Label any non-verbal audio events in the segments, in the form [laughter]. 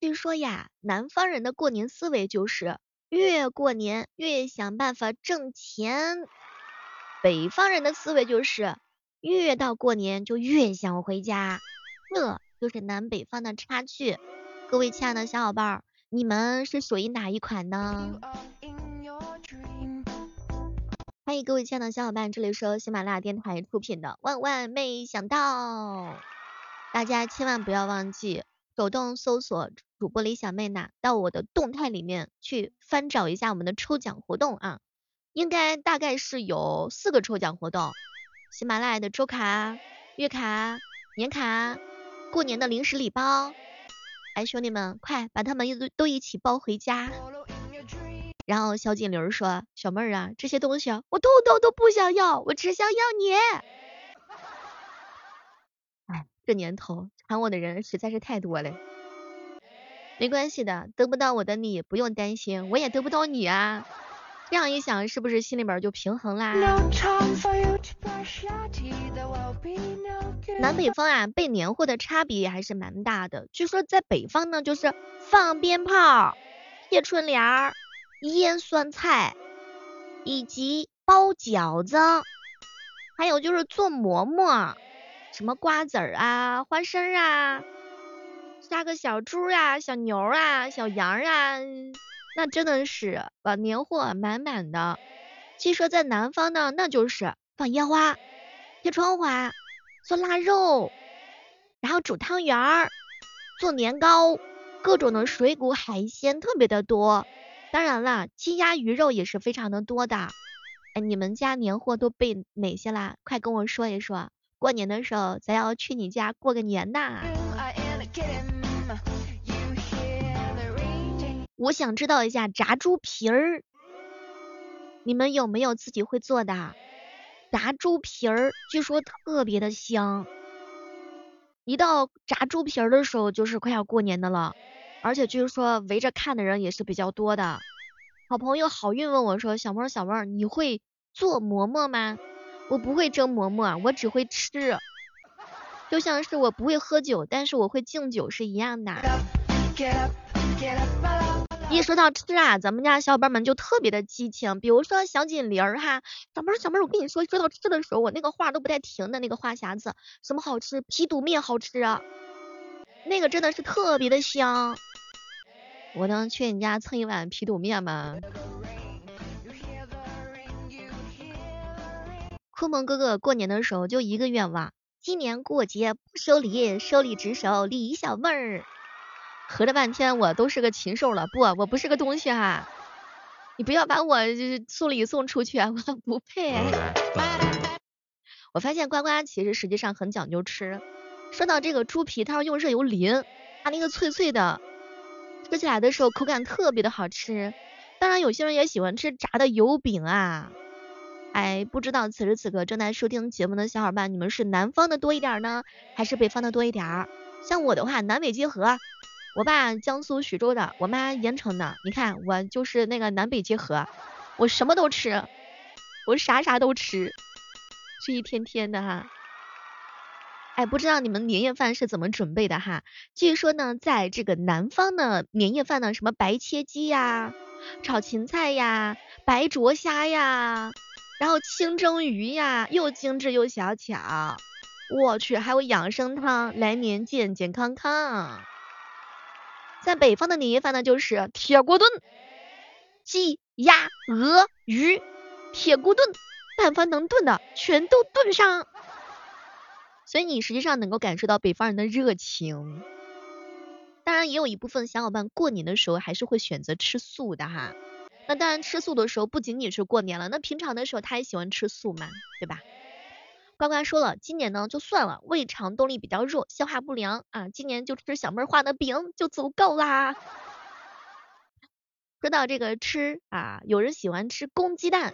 据说呀，南方人的过年思维就是越过年越想办法挣钱，北方人的思维就是越到过年就越想回家，这就是南北方的差距。各位亲爱的小伙伴，你们是属于哪一款呢？欢迎各位亲爱的小伙伴，这里是喜马拉雅电台出品的《万万没想到》，大家千万不要忘记手动搜索主播李小妹呢，到我的动态里面去翻找一下我们的抽奖活动啊，应该大概是有四个抽奖活动，喜马拉雅的周卡、月卡、年卡、过年的零食礼包，哎，兄弟们，快把他们一都一起包回家。然后小锦玲说：“小妹儿啊，这些东西我通通都不想要，我只想要你。”哎，这年头喊我的人实在是太多了。没关系的，得不到我的你不用担心，我也得不到你啊。这样一想，是不是心里边就平衡啦？南北方啊，备年货的差别还是蛮大的。据说在北方呢，就是放鞭炮、贴春联儿。腌酸菜，以及包饺子，还有就是做馍馍，什么瓜子儿啊、花生啊，杀个小猪啊、小牛啊、小羊啊，那真的是把年货满满的。据说在南方呢，那就是放烟花、贴窗花、做腊肉，然后煮汤圆儿、做年糕，各种的水果海鲜特别的多。当然了，鸡鸭鱼肉也是非常的多的。哎，你们家年货都备哪些啦？快跟我说一说。过年的时候，咱要去你家过个年呐。我想知道一下炸猪皮儿，你们有没有自己会做的？炸猪皮儿据说特别的香。一到炸猪皮儿的时候，就是快要过年的了。而且据说围着看的人也是比较多的。好朋友好运问我说：“小妹儿，小妹儿，你会做馍馍吗？”我不会蒸馍馍，我只会吃。就像是我不会喝酒，但是我会敬酒是一样的。一说到吃啊，咱们家小伙伴们就特别的激情。比如说小锦玲儿哈，小妹儿，小妹儿，我跟你说，说到吃的时候，我那个话都不带停的那个话匣子。什么好吃？皮肚面好吃啊，那个真的是特别的香。我能去你家蹭一碗皮肚面吗？酷萌哥哥过年的时候就一个愿望，今年过节不收礼，收礼只收李小妹儿。合了半天我都是个禽兽了，不，我不是个东西哈。你不要把我送礼送出去，[laughs] 我不配。我发现呱呱其实实际上很讲究吃。说到这个猪皮，它要用热油淋，它那个脆脆的。吃起来的时候口感特别的好吃，当然有些人也喜欢吃炸的油饼啊。哎，不知道此时此刻正在收听节目的小伙伴，你们是南方的多一点呢，还是北方的多一点？像我的话，南北结合。我爸江苏徐州的，我妈盐城的，你看我就是那个南北结合，我什么都吃，我啥啥都吃，是一天天的哈。哎，不知道你们年夜饭是怎么准备的哈？据说呢，在这个南方的年夜饭呢，什么白切鸡呀、炒芹菜呀、白灼虾呀，然后清蒸鱼呀，又精致又小巧。我去，还有养生汤，来年健健康康。在北方的年夜饭呢，就是铁锅炖，鸡、鸭、鹅、鱼，铁锅炖，但凡能炖的全都炖上。所以你实际上能够感受到北方人的热情，当然也有一部分小伙伴过年的时候还是会选择吃素的哈。那当然吃素的时候不仅仅是过年了，那平常的时候他也喜欢吃素嘛，对吧？乖乖说了，今年呢就算了，胃肠动力比较弱，消化不良啊，今年就吃小妹儿画的饼就足够啦。说到这个吃啊，有人喜欢吃公鸡蛋，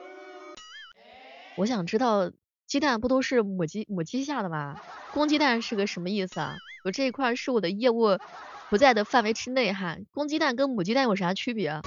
我想知道。鸡蛋不都是母鸡母鸡下的吗？公鸡蛋是个什么意思啊？我这一块是我的业务不在的范围之内哈。公鸡蛋跟母鸡蛋有啥区别？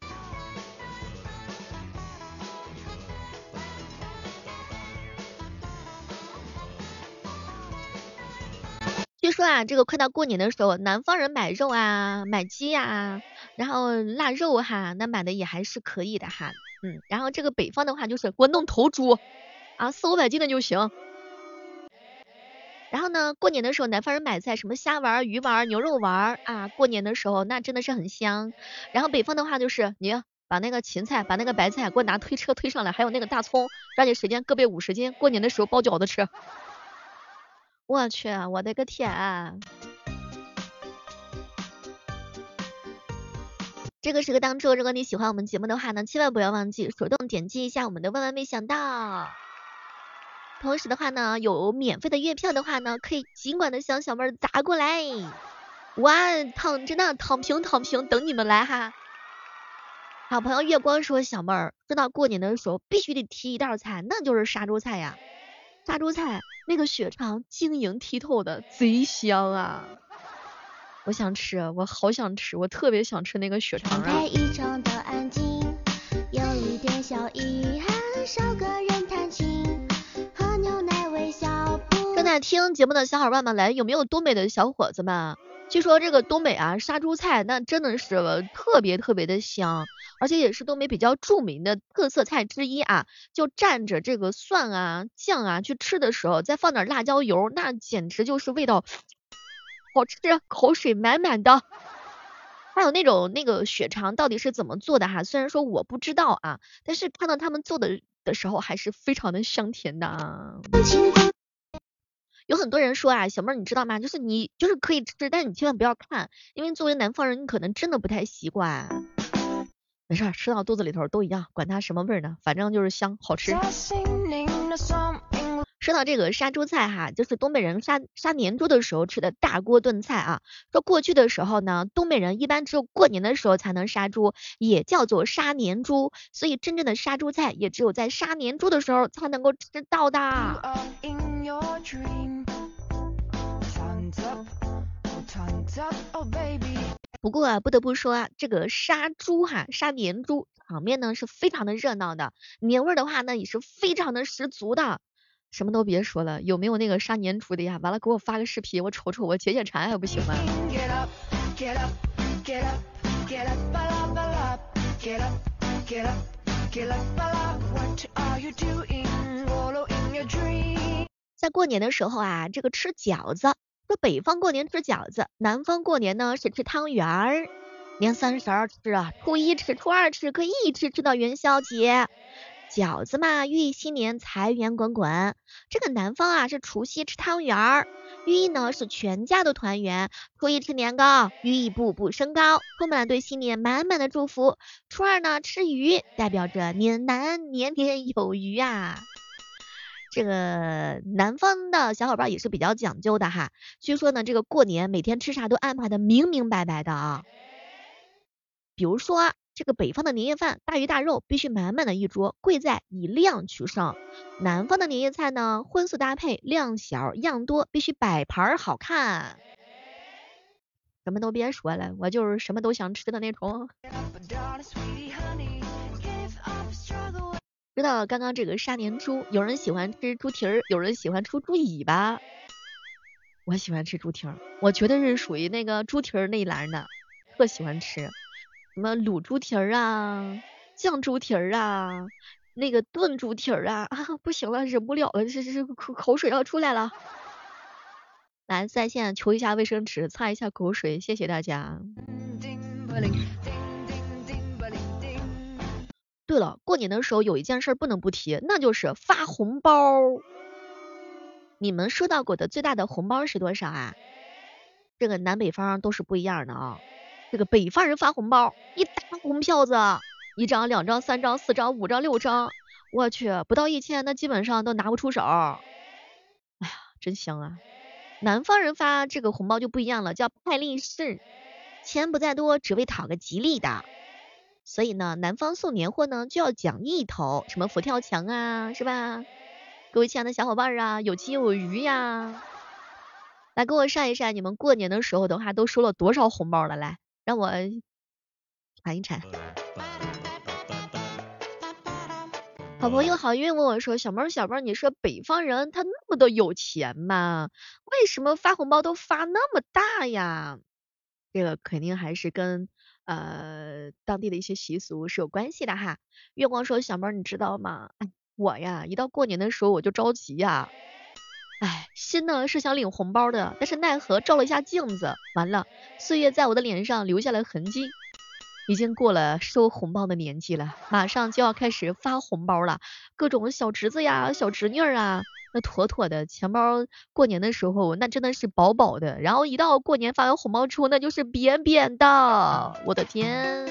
说啊，这个快到过年的时候，南方人买肉啊，买鸡呀，然后腊肉哈，那买的也还是可以的哈。嗯，然后这个北方的话就是给我弄头猪啊，四五百斤的就行。然后呢，过年的时候南方人买菜，什么虾丸、鱼丸、牛肉丸啊，过年的时候那真的是很香。然后北方的话就是你把那个芹菜、把那个白菜给我拿推车推上来，还有那个大葱，抓紧时间各备五十斤，过年的时候包饺子吃。我去，我的个天！这个时刻当中，如果你喜欢我们节目的话呢，千万不要忘记手动点击一下我们的万万没想到。同时的话呢，有免费的月票的话呢，可以尽管的向小妹儿砸过来。哇，躺着呢，躺平躺平，等你们来哈。好朋友月光说，小妹儿，说到过年的时候必须得提一道菜，那就是杀猪菜呀。杀猪菜那个血肠晶莹剔透的，贼香啊！我想吃，我好想吃，我特别想吃那个血肠啊！正在听节目的小伙伴们来，有没有东北的小伙子们？据说这个东北啊，杀猪菜那真的是特别特别的香，而且也是东北比较著名的特色菜之一啊。就蘸着这个蒜啊酱啊去吃的时候，再放点辣椒油，那简直就是味道好吃，口水满满的。还有那种那个血肠到底是怎么做的哈？虽然说我不知道啊，但是看到他们做的的时候还是非常的香甜的啊。有很多人说啊，小妹儿你知道吗？就是你就是可以吃，但是你千万不要看，因为作为南方人，你可能真的不太习惯。没事，吃到肚子里头都一样，管它什么味儿呢，反正就是香，好吃。说到这个杀猪菜哈，就是东北人杀杀年猪的时候吃的大锅炖菜啊。说过去的时候呢，东北人一般只有过年的时候才能杀猪，也叫做杀年猪，所以真正的杀猪菜也只有在杀年猪的时候才能够吃到的。不过啊，不得不说啊，这个杀猪哈，杀年猪场面呢是非常的热闹的，年味儿的话呢也是非常的十足的。什么都别说了，有没有那个杀年猪的呀？完了给我发个视频，我瞅瞅，我解解馋还不行吗？在过年的时候啊，这个吃饺子。说北方过年吃饺子，南方过年呢是吃汤圆儿。年三十儿吃啊，初一吃，初二吃，可一直吃到元宵节。饺子嘛，寓意新年财源滚滚。这个南方啊是除夕吃汤圆儿，寓意呢是全家的团圆。初一吃年糕，寓意步步升高，充满了对新年满满的祝福。初二呢吃鱼，代表着年男年年有余啊。这个南方的小伙伴也是比较讲究的哈，据说呢，这个过年每天吃啥都安排的明明白白的啊。比如说这个北方的年夜饭，大鱼大肉必须满满的一桌，贵在以量取胜；南方的年夜菜呢，荤素搭配，量小样多，必须摆盘好看。什么都别说了，我就是什么都想吃的那种。知道刚刚这个杀年猪，有人喜欢吃猪蹄儿，有人喜欢吃猪尾巴。我喜欢吃猪蹄儿，我绝对是属于那个猪蹄儿那一栏的，特喜欢吃。什么卤猪蹄儿啊，酱猪蹄儿啊，那个炖猪蹄儿啊，啊 [laughs] 不行了，忍不了了，这这口口水要出来了。来在线求一下卫生纸，擦一下口水，谢谢大家。对了，过年的时候有一件事不能不提，那就是发红包。你们收到过的最大的红包是多少啊？这个南北方都是不一样的啊。这个北方人发红包，一大红票子，一张、两张、三张、四张、五张、六张，我去，不到一千那基本上都拿不出手。哎呀，真香啊！南方人发这个红包就不一样了，叫派利是，钱不在多，只为讨个吉利的。所以呢，南方送年货呢就要讲一头，什么佛跳墙啊，是吧？各位亲爱的小伙伴啊，有金有余呀！来给我晒一晒，你们过年的时候的话都收了多少红包了？来，让我铲一铲。好朋友好运问我说：“小猫，小猫，你说北方人他那么的有钱吗？为什么发红包都发那么大呀？”这个肯定还是跟呃当地的一些习俗是有关系的哈。月光说：“小妹儿，你知道吗？我呀，一到过年的时候我就着急呀。哎，心呢是想领红包的，但是奈何照了一下镜子，完了，岁月在我的脸上留下了痕迹。”已经过了收红包的年纪了，马上就要开始发红包了，各种小侄子呀、小侄女儿啊，那妥妥的钱包过年的时候那真的是饱饱的，然后一到过年发完红包之后那就是扁扁的，我的天！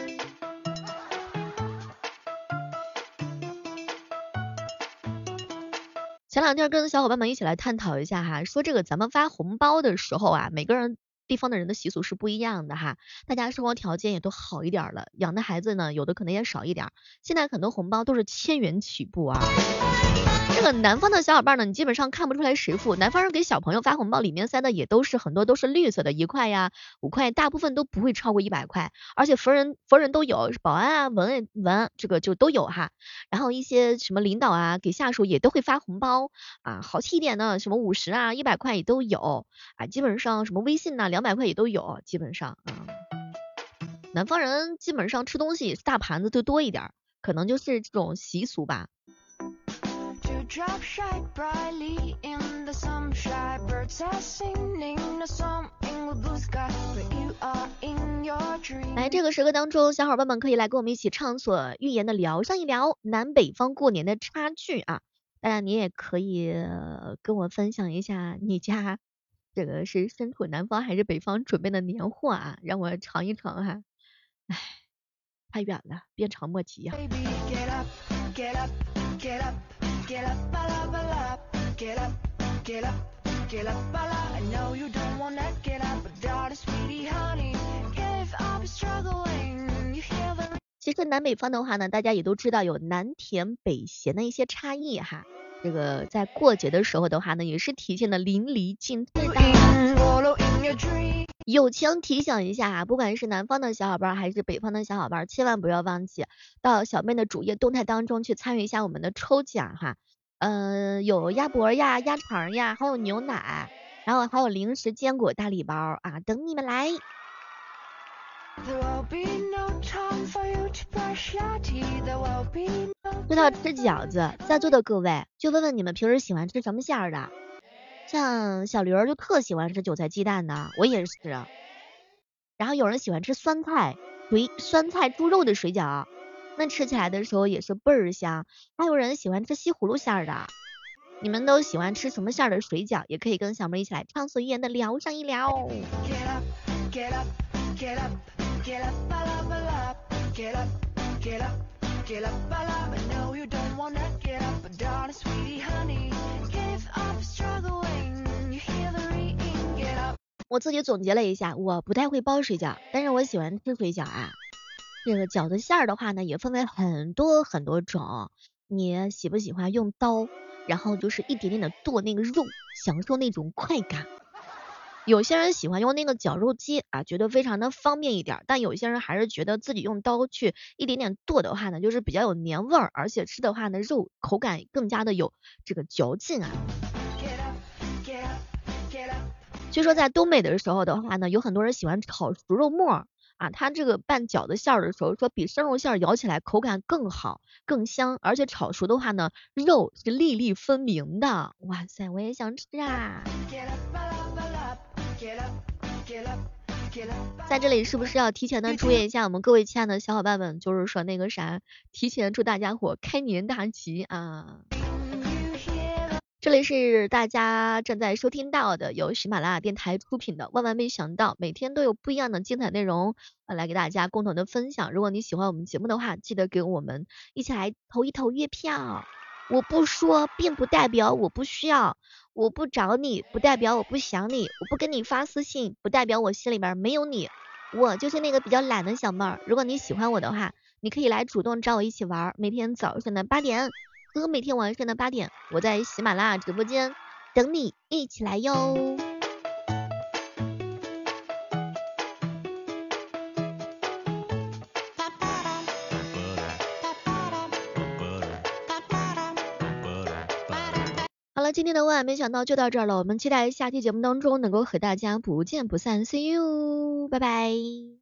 前两天跟小伙伴们一起来探讨一下哈，说这个咱们发红包的时候啊，每个人。地方的人的习俗是不一样的哈，大家生活条件也都好一点了，养的孩子呢，有的可能也少一点。现在很多红包都是千元起步啊。这个南方的小伙伴呢，你基本上看不出来谁富。南方人给小朋友发红包，里面塞的也都是很多都是绿色的，一块呀、五块，大部分都不会超过一百块。而且逢人逢人都有，保安啊、文文这个就都有哈。然后一些什么领导啊，给下属也都会发红包啊，豪气一点的，什么五十啊、一百块也都有啊。基本上什么微信呐，聊两百块也都有，基本上啊。南方人基本上吃东西大盘子就多一点，可能就是这种习俗吧。来，这个时刻当中，小伙伴们可以来跟我们一起畅所欲言的聊上一聊南北方过年的差距啊！当然，你也可以跟我分享一下你家这个是身处南方还是北方准备的年货啊，让我尝一尝哈。唉，太远了，鞭长莫及呀。其实南北方的话呢，大家也都知道有南甜北咸的一些差异哈。这个在过节的时候的话呢，也是体现的淋漓尽致的。友情提醒一下哈，不管是南方的小伙伴还是北方的小伙伴，千万不要忘记到小妹的主页动态当中去参与一下我们的抽奖哈。嗯，有鸭脖呀、鸭肠呀，还有牛奶，然后还有零食、坚果大礼包啊，等你们来。说到吃饺子，在座的各位，就问问你们平时喜欢吃什么馅儿的？像小驴儿就特喜欢吃韭菜鸡蛋的，我也是。然后有人喜欢吃酸菜，水酸菜猪肉的水饺。那吃起来的时候也是倍儿香，还有人喜欢吃西葫芦馅儿的，你们都喜欢吃什么馅儿的水饺？也可以跟小妹一起来畅所欲言的聊上一聊。Get up，get up，get up，get up，get up，get up，get up 我自己总结了一下，我不太会包水饺，但是我喜欢吃水饺啊。这个饺子馅儿的话呢，也分为很多很多种。你喜不喜欢用刀，然后就是一点点的剁那个肉，享受那种快感？有些人喜欢用那个绞肉机啊，觉得非常的方便一点。但有些人还是觉得自己用刀去一点点剁的话呢，就是比较有年味儿，而且吃的话呢，肉口感更加的有这个嚼劲啊。据说在东北的时候的话呢，有很多人喜欢炒熟肉末。啊，它这个拌饺子馅儿的时候，说比生肉馅儿咬起来口感更好、更香，而且炒熟的话呢，肉是粒粒分明的。哇塞，我也想吃啊！在这里是不是要提前的祝愿一下我们各位亲爱的小伙伴们，就是说那个啥，提前祝大家伙开年大吉啊！这里是大家正在收听到的，由喜马拉雅电台出品的《万万没想到》，每天都有不一样的精彩内容呃来给大家共同的分享。如果你喜欢我们节目的话，记得给我们一起来投一投月票。我不说，并不代表我不需要；我不找你，不代表我不想你；我不跟你发私信，不代表我心里边没有你。我就是那个比较懒的小妹儿。如果你喜欢我的话，你可以来主动找我一起玩，每天早上的八点。和每天晚上的八点，我在喜马拉雅直播间等你一起来哟。今天的万万没想到就到这儿了，我们期待下期节目当中能够和大家不见不散，See you，拜拜。